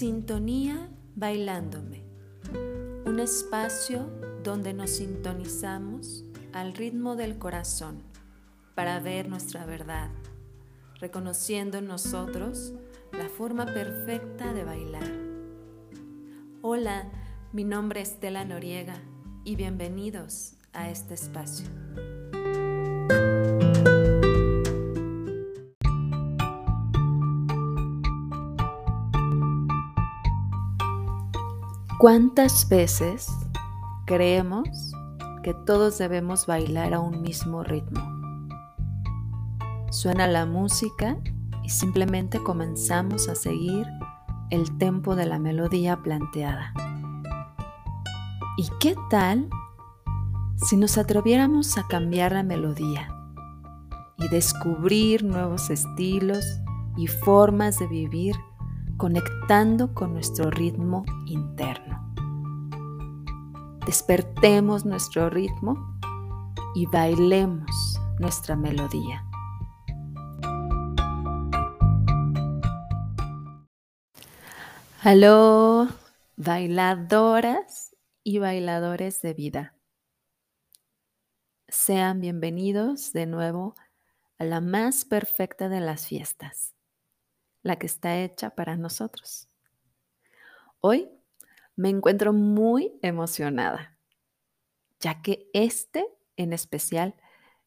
Sintonía Bailándome, un espacio donde nos sintonizamos al ritmo del corazón para ver nuestra verdad, reconociendo en nosotros la forma perfecta de bailar. Hola, mi nombre es Estela Noriega y bienvenidos a este espacio. ¿Cuántas veces creemos que todos debemos bailar a un mismo ritmo? Suena la música y simplemente comenzamos a seguir el tempo de la melodía planteada. ¿Y qué tal si nos atreviéramos a cambiar la melodía y descubrir nuevos estilos y formas de vivir conectando con nuestro ritmo interno. Despertemos nuestro ritmo y bailemos nuestra melodía. Aló, bailadoras y bailadores de vida. Sean bienvenidos de nuevo a la más perfecta de las fiestas la que está hecha para nosotros. Hoy me encuentro muy emocionada, ya que este en especial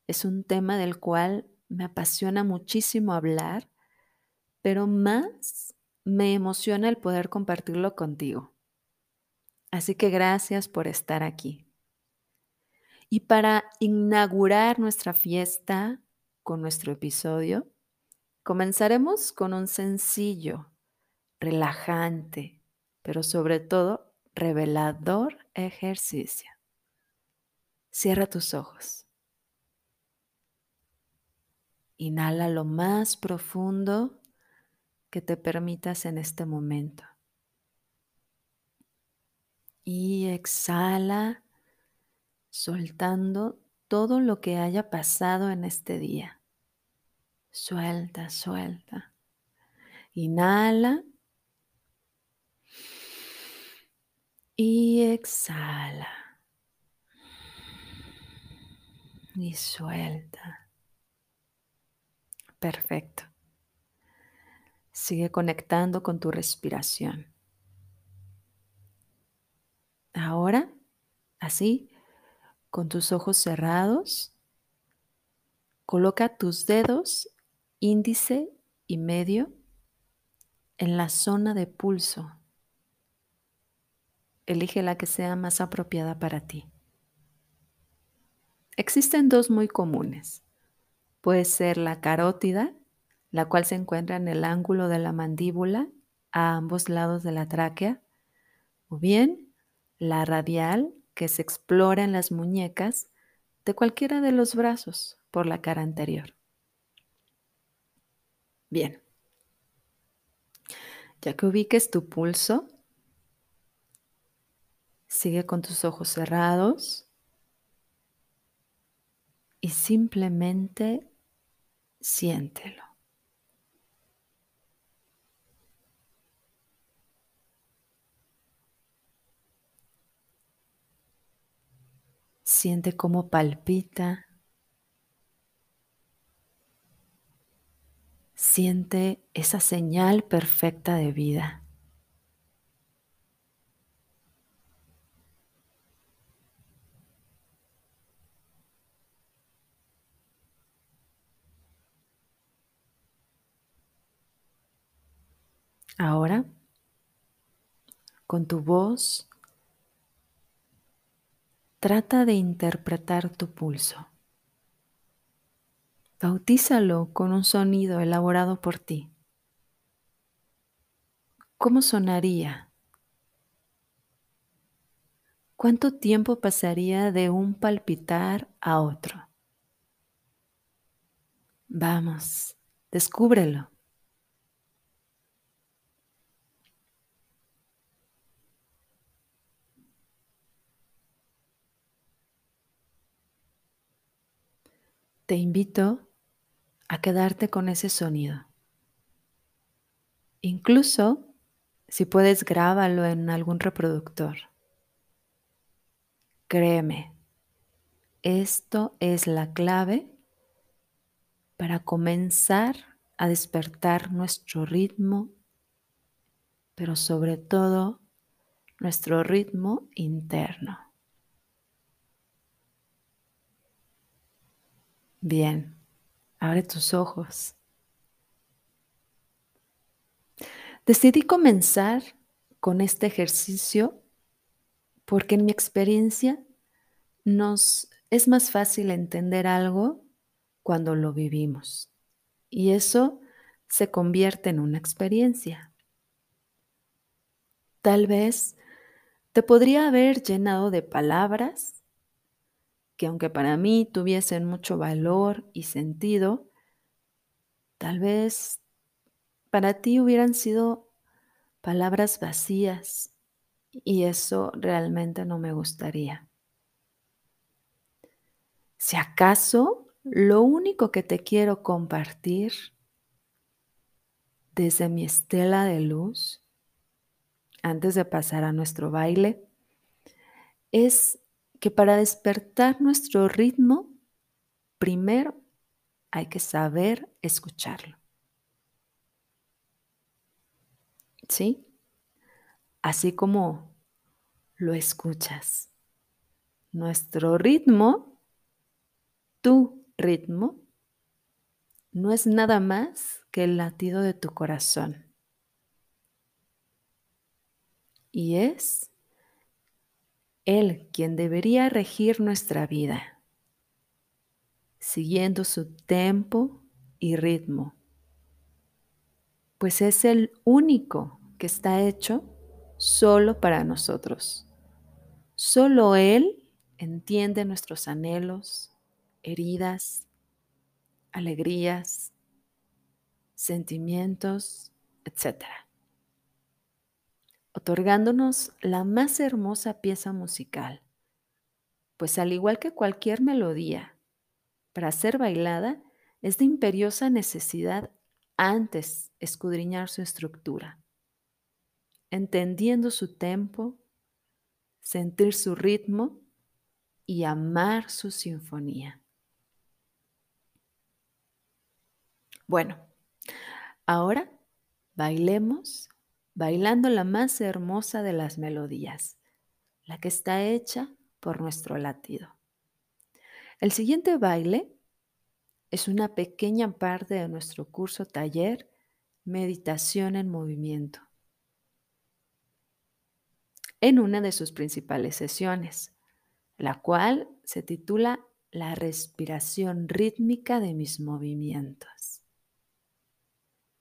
es un tema del cual me apasiona muchísimo hablar, pero más me emociona el poder compartirlo contigo. Así que gracias por estar aquí. Y para inaugurar nuestra fiesta con nuestro episodio, Comenzaremos con un sencillo, relajante, pero sobre todo revelador ejercicio. Cierra tus ojos. Inhala lo más profundo que te permitas en este momento. Y exhala soltando todo lo que haya pasado en este día. Suelta, suelta. Inhala. Y exhala. Y suelta. Perfecto. Sigue conectando con tu respiración. Ahora, así, con tus ojos cerrados, coloca tus dedos índice y medio en la zona de pulso. Elige la que sea más apropiada para ti. Existen dos muy comunes. Puede ser la carótida, la cual se encuentra en el ángulo de la mandíbula a ambos lados de la tráquea, o bien la radial, que se explora en las muñecas de cualquiera de los brazos por la cara anterior. Bien. Ya que ubiques tu pulso, sigue con tus ojos cerrados y simplemente siéntelo. Siente cómo palpita Siente esa señal perfecta de vida. Ahora, con tu voz, trata de interpretar tu pulso. Bautízalo con un sonido elaborado por ti. ¿Cómo sonaría? ¿Cuánto tiempo pasaría de un palpitar a otro? Vamos, descúbrelo. Te invito a quedarte con ese sonido. Incluso Si puedes, grábalo en algún reproductor. Créeme, esto es la clave para comenzar a despertar nuestro ritmo, pero sobre todo nuestro ritmo interno. Bien, abre tus ojos. Decidí comenzar con este ejercicio porque en mi experiencia nos es más fácil entender algo cuando lo vivimos y eso se convierte en una experiencia. Tal vez te podría haber llenado de palabras que aunque para mí tuviesen mucho valor y sentido, tal vez para ti hubieran sido palabras vacías y eso realmente no me gustaría. Si acaso lo único que te quiero compartir desde mi estela de luz, antes de pasar a nuestro baile, es que para despertar nuestro ritmo, primero hay que saber escucharlo. ¿sí? Así como lo escuchas. Nuestro ritmo, tu ritmo, no es nada más que el latido de tu corazón. Y es Él quien debería regir nuestra vida, siguiendo su tempo y ritmo pues es el único que está hecho solo para nosotros. Solo Él entiende nuestros anhelos, heridas, alegrías, sentimientos, etc. Otorgándonos la más hermosa pieza musical, pues al igual que cualquier melodía, para ser bailada es de imperiosa necesidad antes escudriñar su estructura, entendiendo su tempo, sentir su ritmo y amar su sinfonía. Bueno, ahora bailemos bailando la más hermosa de las melodías, la que está hecha por nuestro latido. El siguiente baile es una pequeña parte de nuestro curso taller Meditación en Movimiento. En una de sus principales sesiones, la cual se titula La respiración rítmica de mis movimientos.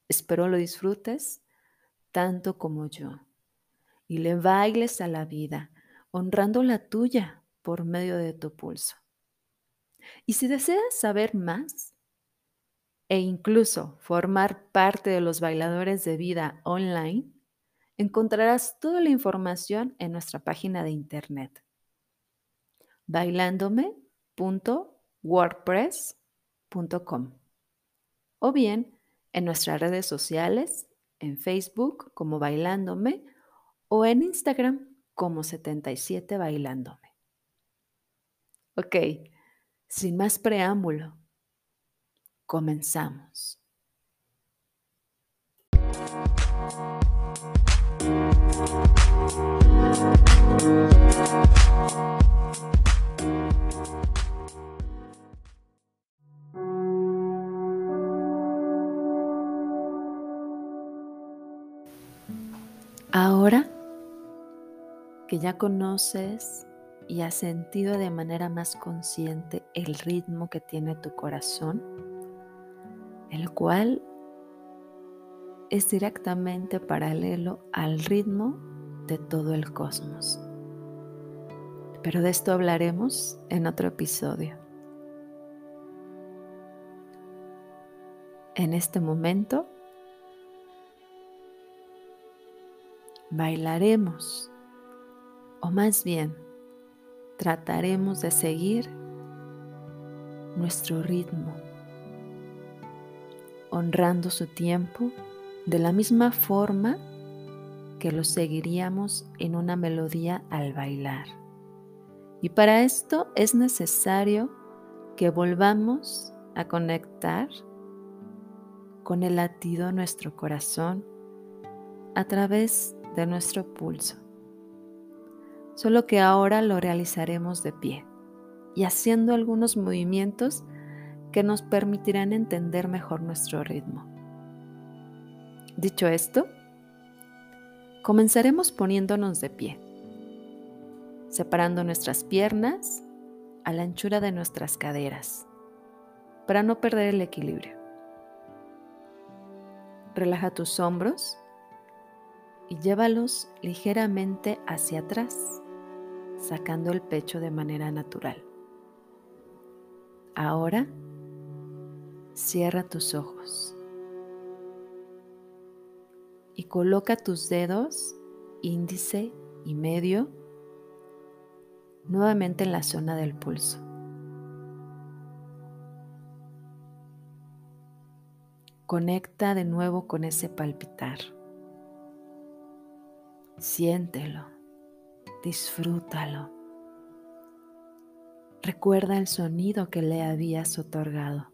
Espero lo disfrutes tanto como yo y le bailes a la vida, honrando la tuya por medio de tu pulso. Y si deseas saber más e incluso formar parte de los bailadores de vida online, encontrarás toda la información en nuestra página de internet bailandome.wordpress.com o bien en nuestras redes sociales, en Facebook como Bailándome o en Instagram como 77 Bailándome. Ok, sin más preámbulo, comenzamos. Ahora que ya conoces y has sentido de manera más consciente el ritmo que tiene tu corazón, el cual es directamente paralelo al ritmo de todo el cosmos. Pero de esto hablaremos en otro episodio. En este momento bailaremos, o más bien trataremos de seguir nuestro ritmo, honrando su tiempo de la misma forma que lo seguiríamos en una melodía al bailar. Y para esto es necesario que volvamos a conectar con el latido de nuestro corazón a través de nuestro pulso. Solo que ahora lo realizaremos de pie y haciendo algunos movimientos que nos permitirán entender mejor nuestro ritmo. Dicho esto, comenzaremos poniéndonos de pie, separando nuestras piernas a la anchura de nuestras caderas para no perder el equilibrio. Relaja tus hombros y llévalos ligeramente hacia atrás, sacando el pecho de manera natural. Ahora, cierra tus ojos y coloca tus dedos índice y medio nuevamente en la zona del pulso. Conecta de nuevo con ese palpitar. Siéntelo, disfrútalo. Recuerda el sonido que le habías otorgado.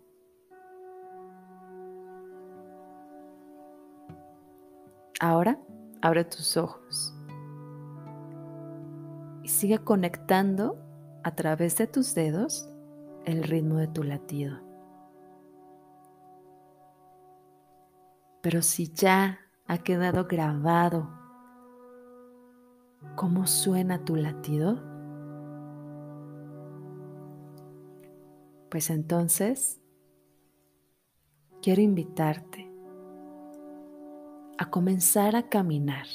Ahora abre tus ojos y sigue conectando a través de tus dedos el ritmo de tu latido. Pero si ya ha quedado grabado cómo suena tu latido, pues entonces quiero invitarte a comenzar a caminar,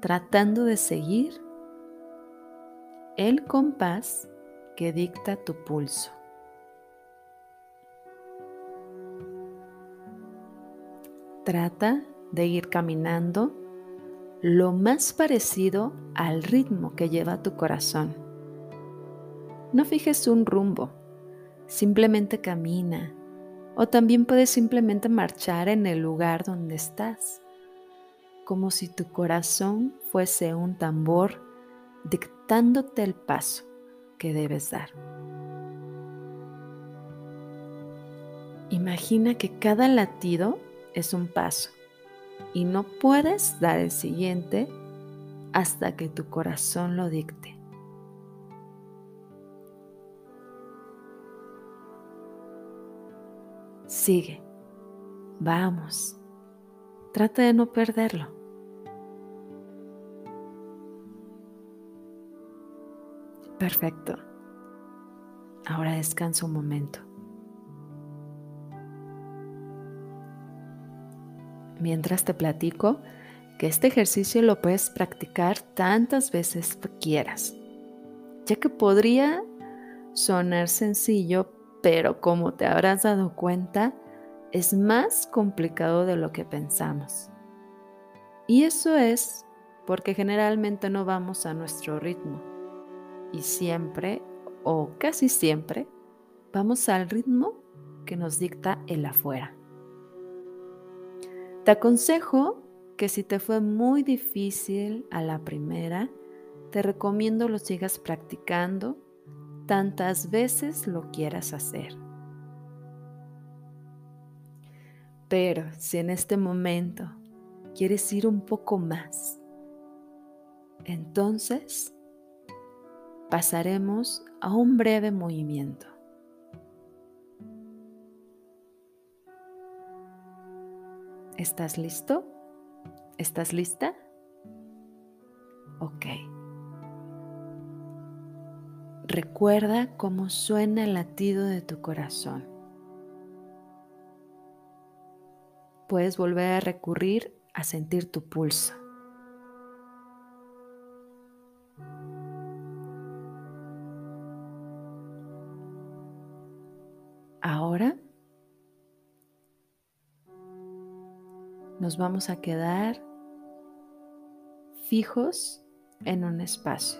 tratando de seguir el compás que dicta tu pulso. Trata de ir caminando lo más parecido al ritmo que lleva tu corazón. No fijes un rumbo, simplemente camina o también puedes simplemente marchar en el lugar donde estás, como si tu corazón fuese un tambor dictándote el paso que debes dar. Imagina que cada latido es un paso y no puedes dar el siguiente hasta que tu corazón lo dicte. Sigue, vamos, trata de no perderlo. Perfecto. Ahora descansa un momento. Mientras te platico que este ejercicio lo puedes practicar tantas veces quieras, ya que podría sonar sencillo, pero como te habrás dado cuenta, es más complicado de lo que pensamos. Y eso es porque generalmente no vamos a nuestro ritmo y siempre o casi siempre vamos al ritmo que nos dicta el afuera. Te aconsejo que si te fue muy difícil a la primera, te recomiendo lo sigas practicando tantas veces lo quieras hacer. Pero si en este momento quieres ir un poco más, entonces pasaremos a un breve movimiento. ¿Estás listo? ¿Estás lista? Ok. Recuerda cómo suena el latido de tu corazón. Puedes volver a recurrir a sentir tu pulso. Ahora nos vamos a quedar fijos en un espacio,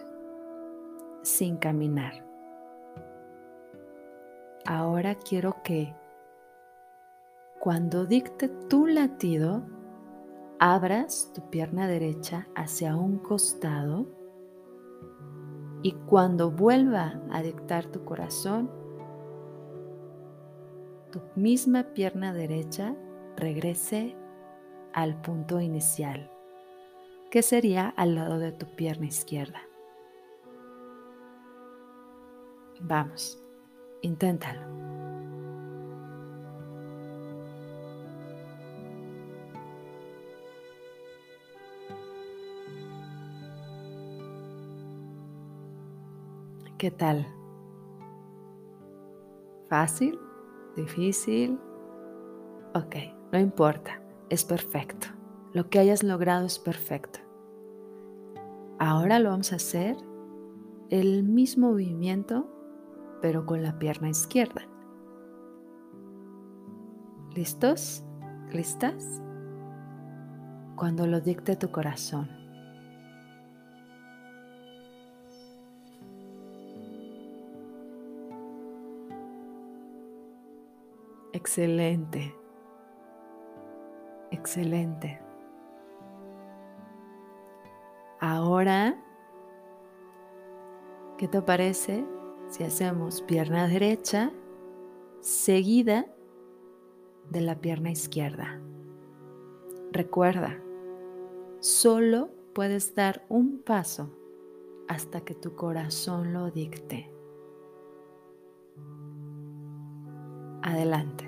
sin caminar. Ahora quiero que cuando dicte tu latido, abras tu pierna derecha hacia un costado y cuando vuelva a dictar tu corazón, tu misma pierna derecha regrese al punto inicial, que sería al lado de tu pierna izquierda. Vamos, inténtalo. ¿Qué tal? ¿Fácil? ¿Difícil? Ok, no importa, es perfecto. Lo que hayas logrado es perfecto. Ahora lo vamos a hacer el mismo movimiento, pero con la pierna izquierda. ¿Listos? ¿Listas? Cuando lo dicte tu corazón. Excelente. Excelente. Ahora, ¿qué te parece si hacemos pierna derecha seguida de la pierna izquierda? Recuerda, solo puedes dar un paso hasta que tu corazón lo dicte. Adelante.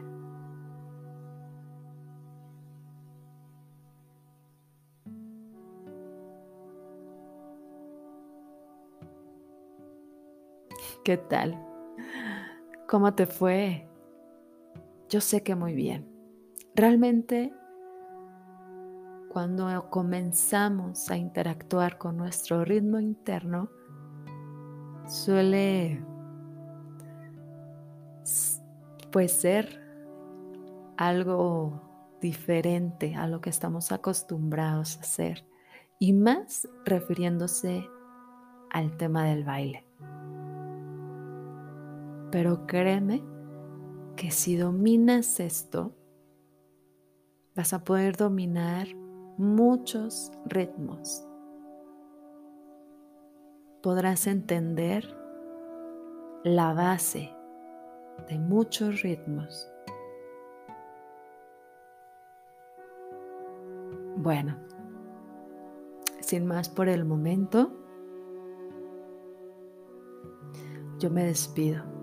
¿Qué tal? ¿Cómo te fue? Yo sé que muy bien. Realmente, cuando comenzamos a interactuar con nuestro ritmo interno, suele puede ser algo diferente a lo que estamos acostumbrados a hacer y más refiriéndose al tema del baile. Pero créeme que si dominas esto, vas a poder dominar muchos ritmos. Podrás entender la base de muchos ritmos. Bueno, sin más por el momento, yo me despido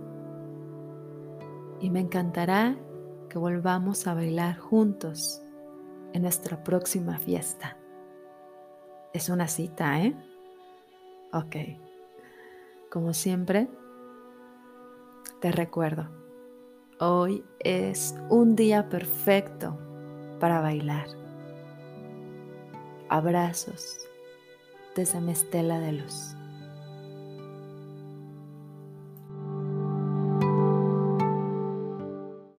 y me encantará que volvamos a bailar juntos en nuestra próxima fiesta. Es una cita, ¿eh? Ok. Como siempre, te recuerdo, hoy es un día perfecto para bailar. Abrazos desde mi de luz.